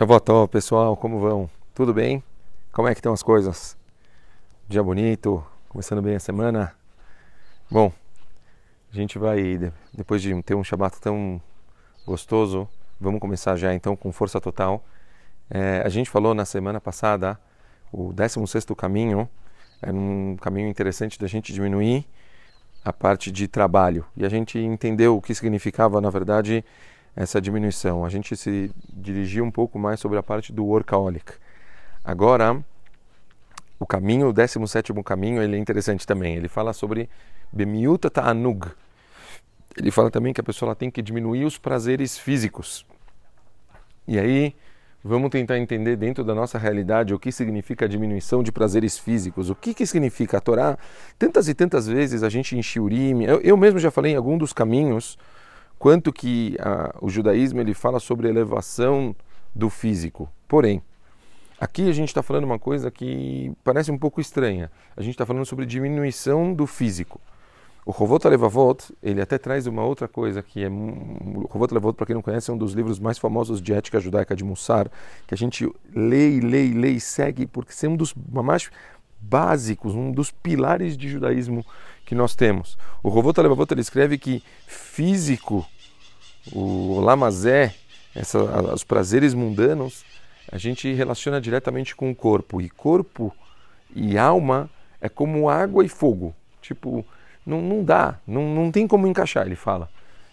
Shavuotó, pessoal, como vão? Tudo bem? Como é que estão as coisas? Dia bonito, começando bem a semana. Bom, a gente vai, depois de ter um Shabbat tão gostoso, vamos começar já então com força total. É, a gente falou na semana passada o 16º caminho, é um caminho interessante da gente diminuir a parte de trabalho. E a gente entendeu o que significava, na verdade, essa diminuição. A gente se dirigiu um pouco mais sobre a parte do workaholic. Agora, o caminho, o 17 caminho, ele é interessante também. Ele fala sobre bemiuta ta'anug. Ele fala também que a pessoa tem que diminuir os prazeres físicos. E aí, vamos tentar entender dentro da nossa realidade o que significa a diminuição de prazeres físicos. O que, que significa a Torá? Tantas e tantas vezes a gente em Shiurim, eu, eu mesmo já falei em algum dos caminhos, quanto que a, o judaísmo ele fala sobre elevação do físico. Porém, aqui a gente está falando uma coisa que parece um pouco estranha. A gente está falando sobre diminuição do físico. O Rovot Levavot, ele até traz uma outra coisa que é o Rovot Levavot, para quem não conhece, é um dos livros mais famosos de ética judaica de Mussar, que a gente lê lê lê e segue, porque é um dos mais básicos, um dos pilares de judaísmo que nós temos. O Rovot Levavot ele escreve que físico, o lamazé, essa, os prazeres mundanos, a gente relaciona diretamente com o corpo. E corpo e alma é como água e fogo. Tipo, não, não dá, não, não tem como encaixar, ele fala.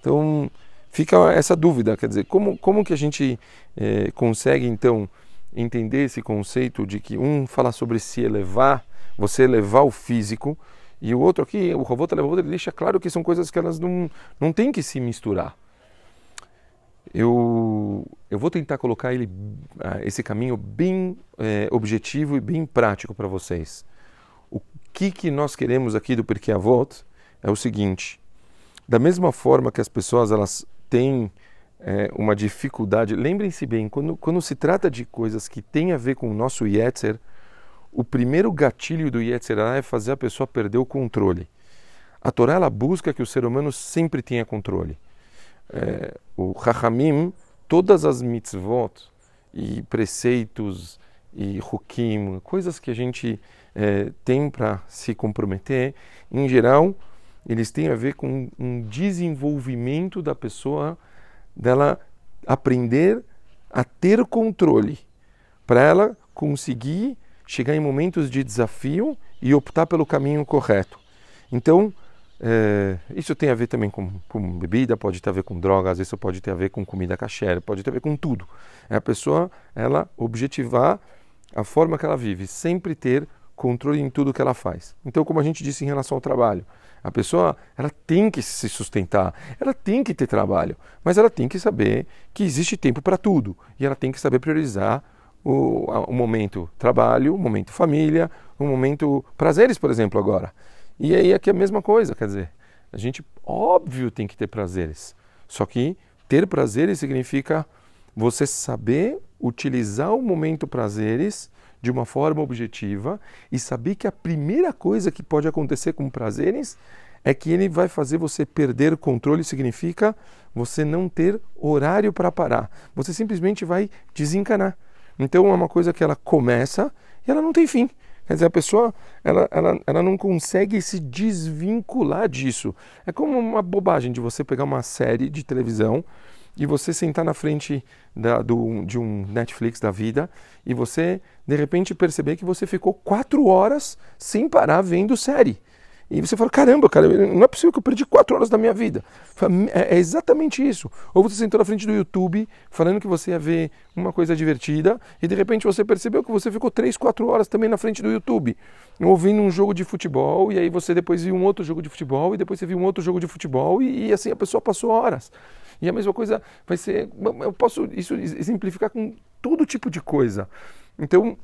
Então, fica essa dúvida, quer dizer, como, como que a gente é, consegue, então, entender esse conceito de que um fala sobre se elevar, você elevar o físico, e o outro aqui, o Rovot Levavot, ele deixa claro que são coisas que elas não, não têm que se misturar. Eu, eu vou tentar colocar ele, ah, esse caminho bem é, objetivo e bem prático para vocês. O que, que nós queremos aqui do Porquê Avot é o seguinte: da mesma forma que as pessoas elas têm é, uma dificuldade, lembrem-se bem, quando, quando se trata de coisas que têm a ver com o nosso Yetzer, o primeiro gatilho do Yetzirah é fazer a pessoa perder o controle. A Torá ela busca que o ser humano sempre tenha controle. É, o Chachamim, todas as mitzvot e preceitos e hukim, coisas que a gente é, tem para se comprometer, em geral, eles têm a ver com um desenvolvimento da pessoa, dela aprender a ter controle, para ela conseguir chegar em momentos de desafio e optar pelo caminho correto. Então, é, isso tem a ver também com, com, bebida, pode ter a ver com drogas, isso pode ter a ver com comida caché, pode ter a ver com tudo. É a pessoa, ela objetivar a forma que ela vive, sempre ter controle em tudo que ela faz. Então, como a gente disse em relação ao trabalho, a pessoa ela tem que se sustentar, ela tem que ter trabalho, mas ela tem que saber que existe tempo para tudo e ela tem que saber priorizar o, o momento trabalho, o momento família, o momento prazeres, por exemplo, agora. E aí aqui é a mesma coisa, quer dizer, a gente, óbvio, tem que ter prazeres. Só que ter prazeres significa você saber utilizar o momento prazeres de uma forma objetiva e saber que a primeira coisa que pode acontecer com prazeres é que ele vai fazer você perder o controle, significa você não ter horário para parar. Você simplesmente vai desencanar. Então é uma coisa que ela começa e ela não tem fim. Quer dizer, a pessoa ela, ela, ela não consegue se desvincular disso. É como uma bobagem de você pegar uma série de televisão e você sentar na frente da, do, de um Netflix da vida e você, de repente, perceber que você ficou quatro horas sem parar vendo série. E você fala, caramba, cara, não é possível que eu perdi quatro horas da minha vida. É, é, exatamente isso. Ou você sentou na frente do YouTube falando que você ia ver uma coisa divertida e de repente você percebeu que você ficou três, quatro horas também na frente do YouTube, ouvindo um jogo de futebol e aí você depois viu um outro jogo de futebol e depois você viu um outro jogo de futebol e, e assim a pessoa passou horas. E a mesma coisa vai ser, eu posso isso exemplificar com todo tipo de coisa. Então,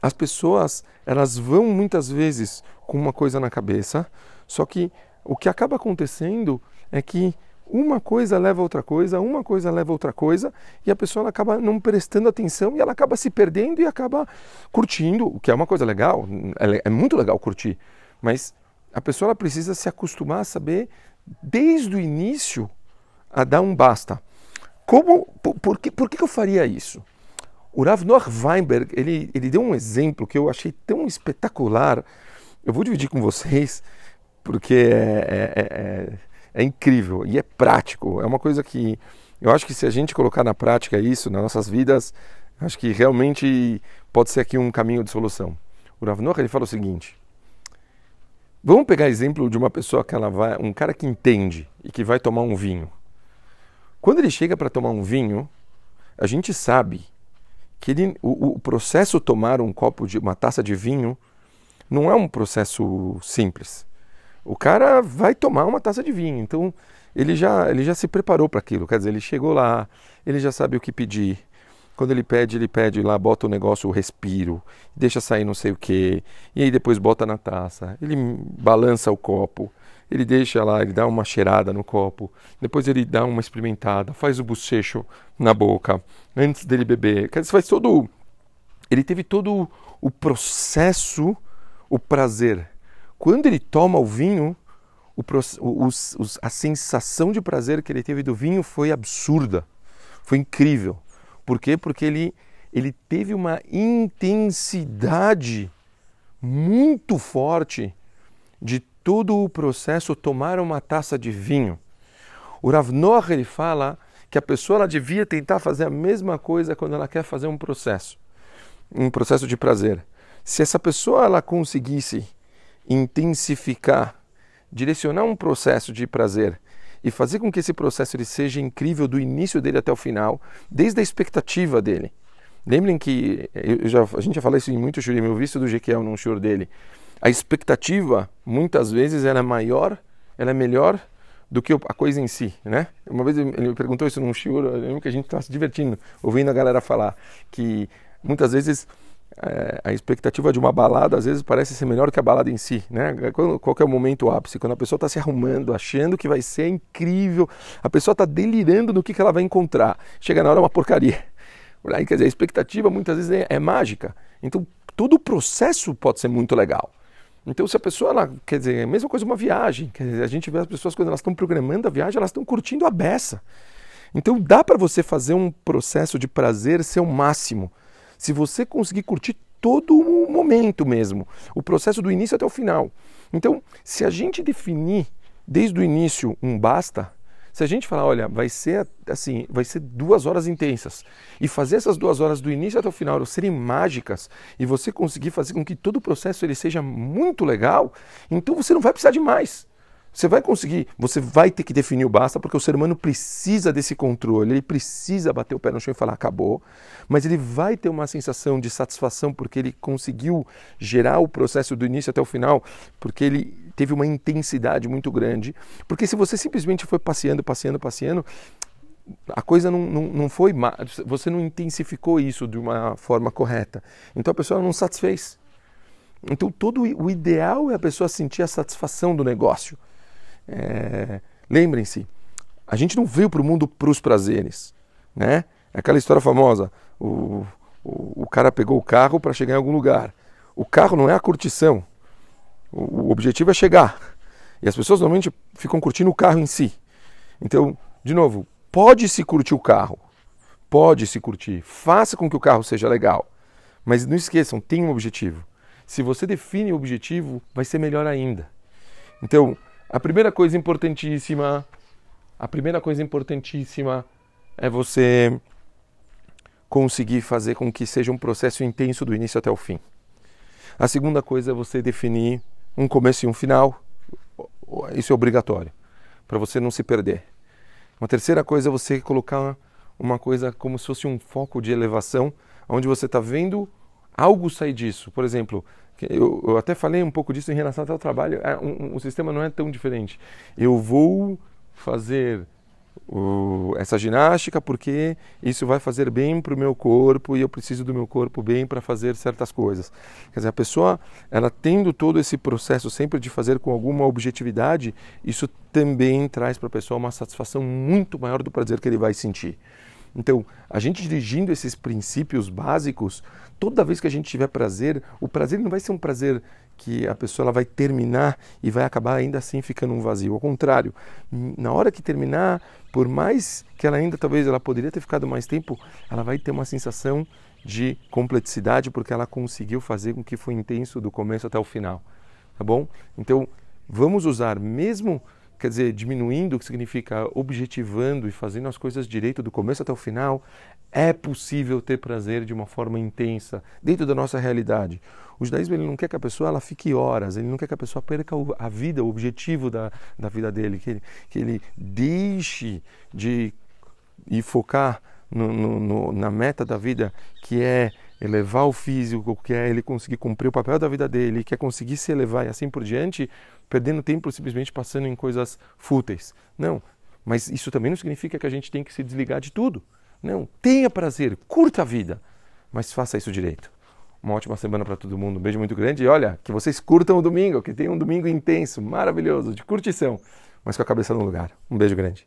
as pessoas, elas vão muitas vezes com uma coisa na cabeça, só que o que acaba acontecendo é que uma coisa leva a outra coisa, uma coisa leva a outra coisa, e a pessoa acaba não prestando atenção e ela acaba se perdendo e acaba curtindo, o que é uma coisa legal, é, é muito legal curtir, mas a pessoa precisa se acostumar a saber desde o início a dar um basta. Como, por, por, que, por que eu faria isso? O Rav Noach Weinberg, ele, ele deu um exemplo que eu achei tão espetacular. Eu vou dividir com vocês, porque é, é, é, é incrível e é prático. É uma coisa que eu acho que se a gente colocar na prática isso nas nossas vidas, acho que realmente pode ser aqui um caminho de solução. O Rav Noach, ele fala o seguinte: Vamos pegar exemplo de uma pessoa que ela vai, um cara que entende e que vai tomar um vinho. Quando ele chega para tomar um vinho, a gente sabe que ele, o, o processo tomar um copo de uma taça de vinho não é um processo simples. O cara vai tomar uma taça de vinho, então ele já, ele já se preparou para aquilo. Quer dizer, ele chegou lá, ele já sabe o que pedir, quando ele pede, ele pede lá, bota o negócio, o respiro, deixa sair não sei o que, e aí depois bota na taça. Ele balança o copo, ele deixa lá, ele dá uma cheirada no copo, depois ele dá uma experimentada, faz o bochecho na boca, antes dele beber. Quer dizer, faz todo. Ele teve todo o processo, o prazer. Quando ele toma o vinho, o, a sensação de prazer que ele teve do vinho foi absurda, foi incrível. Por quê? Porque ele, ele teve uma intensidade muito forte de todo o processo tomar uma taça de vinho. O Rav Noach, ele fala que a pessoa ela devia tentar fazer a mesma coisa quando ela quer fazer um processo, um processo de prazer. Se essa pessoa ela conseguisse intensificar, direcionar um processo de prazer e fazer com que esse processo ele seja incrível do início dele até o final, desde a expectativa dele. Lembrem que já, a gente já falou isso em muitos shurim, eu vi isso do Jequiel num shur dele. A expectativa, muitas vezes, ela é maior, ela é melhor do que a coisa em si, né? Uma vez ele me perguntou isso num shur, eu lembro que a gente estava se divertindo, ouvindo a galera falar que muitas vezes é, a expectativa de uma balada às vezes parece ser melhor que a balada em si, né? Qual, é o momento ápice? Quando a pessoa está se arrumando, achando que vai ser incrível, a pessoa está delirando no que, que ela vai encontrar. Chega na hora é uma porcaria. Quer dizer, a expectativa muitas vezes é, é mágica. Então, todo o processo pode ser muito legal. Então, se a pessoa, ela, quer dizer, é a mesma coisa uma viagem. Quer dizer, a gente vê as pessoas quando elas estão programando a viagem, elas estão curtindo a beça. Então, dá para você fazer um processo de prazer ser o máximo se você conseguir curtir todo o momento mesmo, o processo do início até o final. Então, se a gente definir desde o início um basta, se a gente falar, olha, vai ser assim, vai ser duas horas intensas e fazer essas duas horas do início até o final serem mágicas e você conseguir fazer com que todo o processo ele seja muito legal, então você não vai precisar de mais. Você vai conseguir, você vai ter que definir o basta, porque o ser humano precisa desse controle, ele precisa bater o pé no chão e falar acabou, mas ele vai ter uma sensação de satisfação porque ele conseguiu gerar o processo do início até o final, porque ele teve uma intensidade muito grande. Porque se você simplesmente foi passeando, passeando, passeando, a coisa não, não, não foi, você não intensificou isso de uma forma correta. Então a pessoa não satisfez. Então todo o ideal é a pessoa sentir a satisfação do negócio. É, Lembrem-se, a gente não veio para o mundo para os prazeres. Né? Aquela história famosa: o, o, o cara pegou o carro para chegar em algum lugar. O carro não é a curtição. O, o objetivo é chegar. E as pessoas normalmente ficam curtindo o carro em si. Então, de novo, pode se curtir o carro. Pode se curtir. Faça com que o carro seja legal. Mas não esqueçam, tem um objetivo. Se você define o objetivo, vai ser melhor ainda. Então, a primeira coisa importantíssima, a primeira coisa importantíssima é você conseguir fazer com que seja um processo intenso do início até o fim. A segunda coisa é você definir um começo e um final. Isso é obrigatório, para você não se perder. Uma terceira coisa é você colocar uma coisa como se fosse um foco de elevação, onde você está vendo algo sair disso. Por exemplo, eu, eu, até falei um pouco disso em relação ao trabalho. É, um, um, o sistema não é tão diferente. Eu vou fazer o, essa ginástica porque isso vai fazer bem para o meu corpo e eu preciso do meu corpo bem para fazer certas coisas. Quer dizer, a pessoa, ela tendo todo esse processo sempre de fazer com alguma objetividade, isso também traz para a pessoa uma satisfação muito maior do prazer que ele vai sentir. Então, a gente dirigindo esses princípios básicos, toda vez que a gente tiver prazer, o prazer não vai ser um prazer que a pessoa ela vai terminar e vai acabar ainda assim ficando um vazio. Ao contrário, na hora que terminar, por mais que ela ainda talvez ela poderia ter ficado mais tempo, ela vai ter uma sensação de complexidade porque ela conseguiu fazer com que foi intenso do começo até o final, tá bom? Então, vamos usar mesmo quer dizer, diminuindo, o que significa objetivando e fazendo as coisas direito do começo até o final, é possível ter prazer de uma forma intensa dentro da nossa realidade. O judaísmo ele não quer que a pessoa ela fique horas, ele não quer que a pessoa perca a vida, o objetivo da, da vida dele, que ele, que ele deixe de ir focar no, no, no, na meta da vida, que é elevar o físico, que é ele conseguir cumprir o papel da vida dele, que é conseguir se elevar e assim por diante, perdendo tempo simplesmente passando em coisas fúteis. Não, mas isso também não significa que a gente tem que se desligar de tudo. Não, tenha prazer, curta a vida, mas faça isso direito. Uma ótima semana para todo mundo, um beijo muito grande e olha, que vocês curtam o domingo, que tenham um domingo intenso, maravilhoso, de curtição, mas com a cabeça no lugar. Um beijo grande.